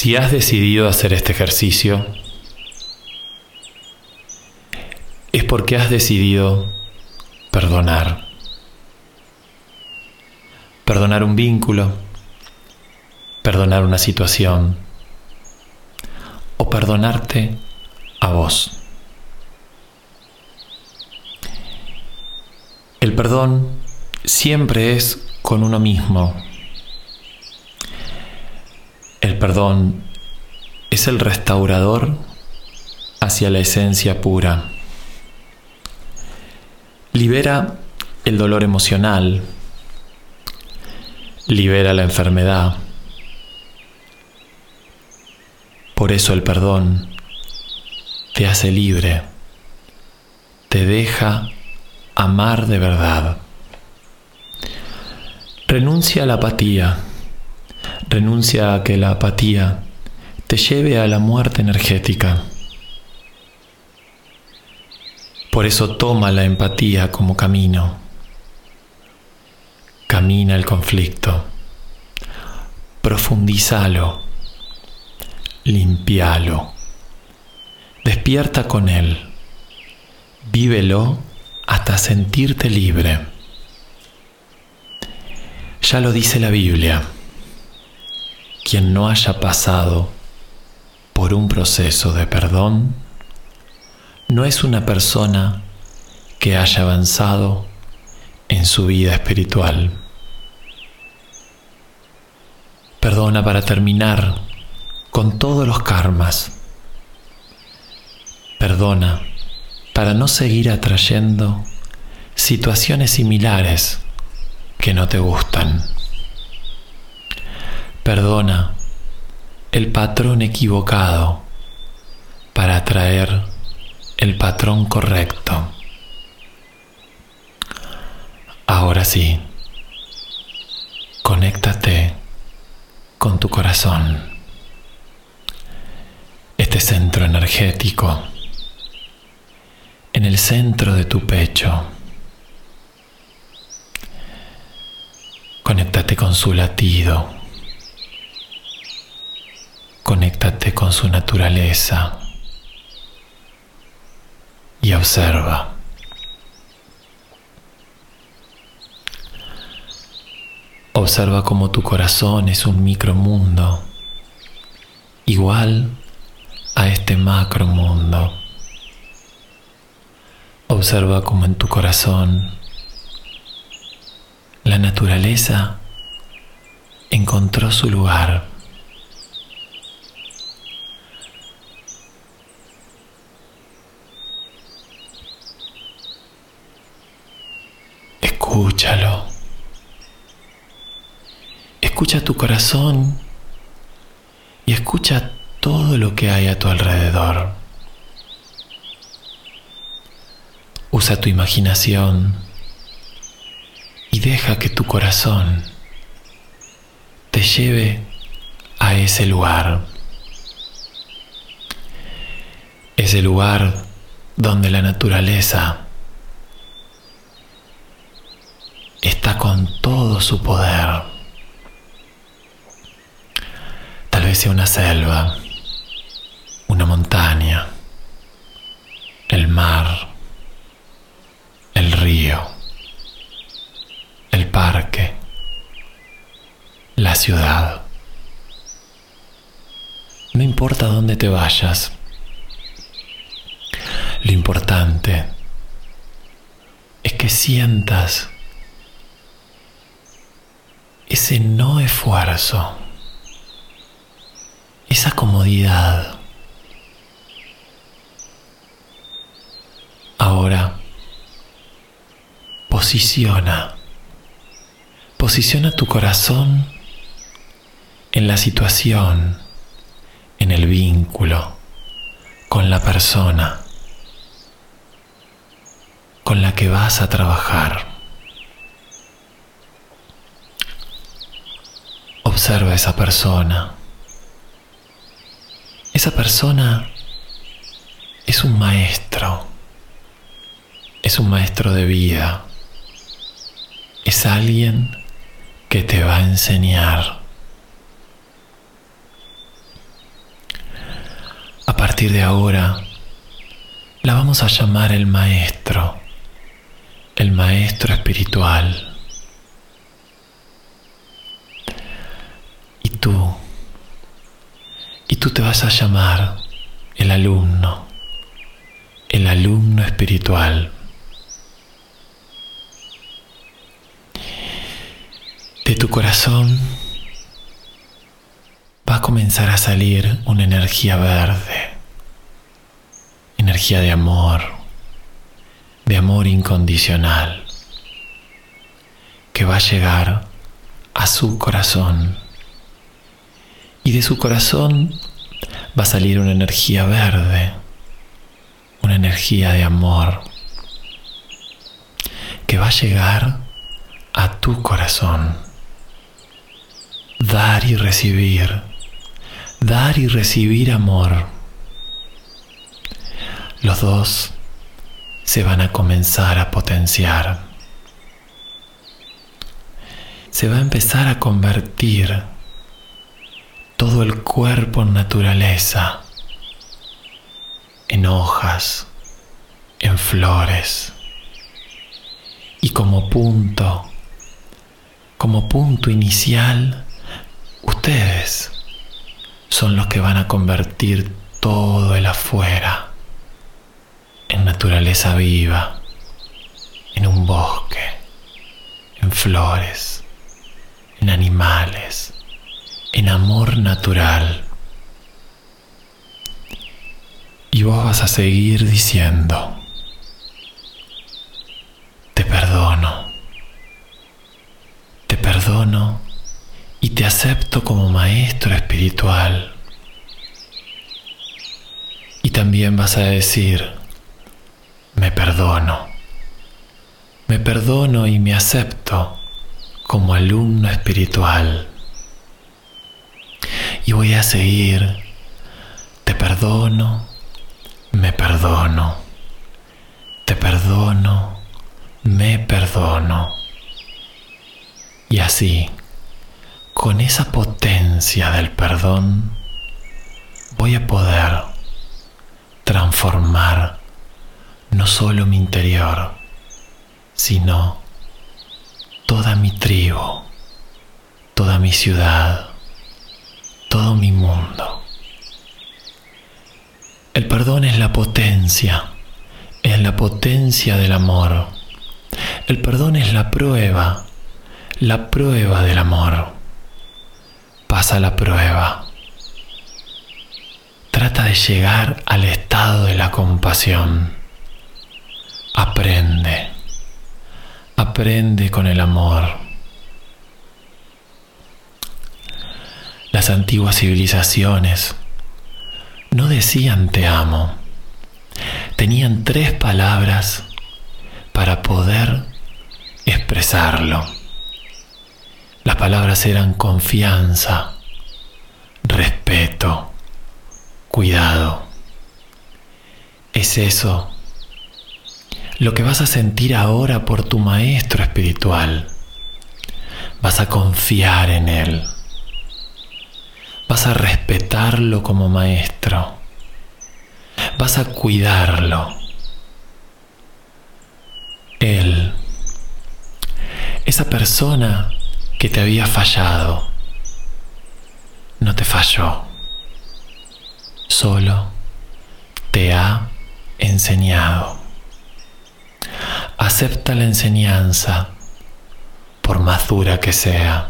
Si has decidido hacer este ejercicio, es porque has decidido perdonar. Perdonar un vínculo, perdonar una situación o perdonarte a vos. El perdón siempre es con uno mismo. El perdón es el restaurador hacia la esencia pura. Libera el dolor emocional, libera la enfermedad. Por eso el perdón te hace libre, te deja amar de verdad. Renuncia a la apatía, renuncia a que la apatía te lleve a la muerte energética. Por eso toma la empatía como camino. Camina el conflicto. Profundízalo. Limpialo. Despierta con él. Vívelo hasta sentirte libre. Ya lo dice la Biblia. Quien no haya pasado por un proceso de perdón no es una persona que haya avanzado en su vida espiritual. Perdona para terminar con todos los karmas. Perdona para no seguir atrayendo situaciones similares que no te gustan. Perdona el patrón equivocado para atraer el patrón correcto. Ahora sí, conéctate con tu corazón, este centro energético en el centro de tu pecho. Conéctate con su latido. Conéctate con su naturaleza. Y observa. Observa cómo tu corazón es un micromundo, igual a este macromundo. Observa cómo en tu corazón la naturaleza encontró su lugar. Escúchalo. Escucha tu corazón y escucha todo lo que hay a tu alrededor. Usa tu imaginación y deja que tu corazón te lleve a ese lugar. Ese lugar donde la naturaleza está con todo su poder. Tal vez sea una selva, una montaña, el mar el río, el parque, la ciudad. No importa dónde te vayas, lo importante es que sientas ese no esfuerzo, esa comodidad. Ahora, posiciona, posiciona tu corazón en la situación, en el vínculo, con la persona con la que vas a trabajar. Observa a esa persona. Esa persona es un maestro, es un maestro de vida es alguien que te va a enseñar. partir de ahora la vamos a llamar el maestro, el maestro espiritual. Y tú, y tú te vas a llamar el alumno, el alumno espiritual. De tu corazón va a comenzar a salir una energía verde, energía de amor, de amor incondicional, que va a llegar a su corazón. Y de su corazón va a salir una energía verde, una energía de amor, que va a llegar a tu corazón. Dar y recibir dar y recibir amor. Los dos se van a comenzar a potenciar. Se va a empezar a convertir todo el cuerpo en naturaleza, en hojas, en flores. Y como punto, como punto inicial, ustedes son los que van a convertir todo el afuera en naturaleza viva, en un bosque, en flores, en animales, en amor natural. Y vos vas a seguir diciendo, te perdono, te perdono y te acepto como maestro espiritual. Y también vas a decir, me perdono, me perdono y me acepto como alumno espiritual. Y voy a seguir, te perdono, me perdono, te perdono, me perdono. Y así con esa potencia del perdón voy a poder transformar no solo mi interior, sino toda mi tribu, toda mi ciudad, todo mi mundo. El perdón es la potencia, es la potencia del amor. El perdón es la prueba, la prueba del amor pasa la prueba. Trata de llegar al estado de la compasión. Aprende. Aprende con el amor. Las antiguas civilizaciones no decían te amo. Tenían tres palabras para poder expresarlo. Las palabras eran confianza, respeto, cuidado. Es eso lo que vas a sentir ahora por tu maestro espiritual. Vas a confiar en él. Vas a respetarlo como maestro. Vas a cuidarlo. Él, esa persona que te había fallado. No te falló. Solo te ha enseñado. Acepta la enseñanza, por más dura que sea.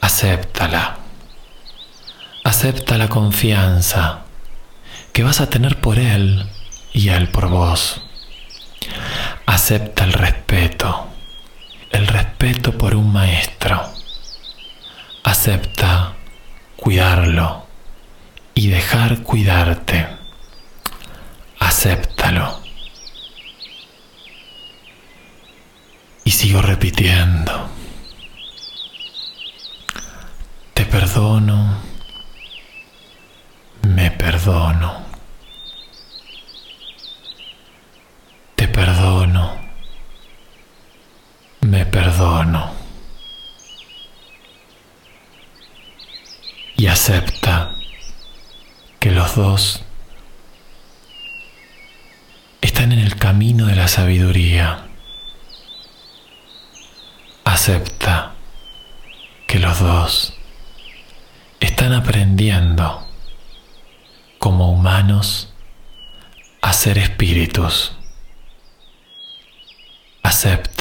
Acéptala. Acepta la confianza que vas a tener por Él y Él por vos. Acepta el respeto el respeto por un maestro. Acepta cuidarlo y dejar cuidarte. Acéptalo. Y sigo repitiendo. Te perdono. Acepta que los dos están en el camino de la sabiduría. Acepta que los dos están aprendiendo como humanos a ser espíritus. Acepta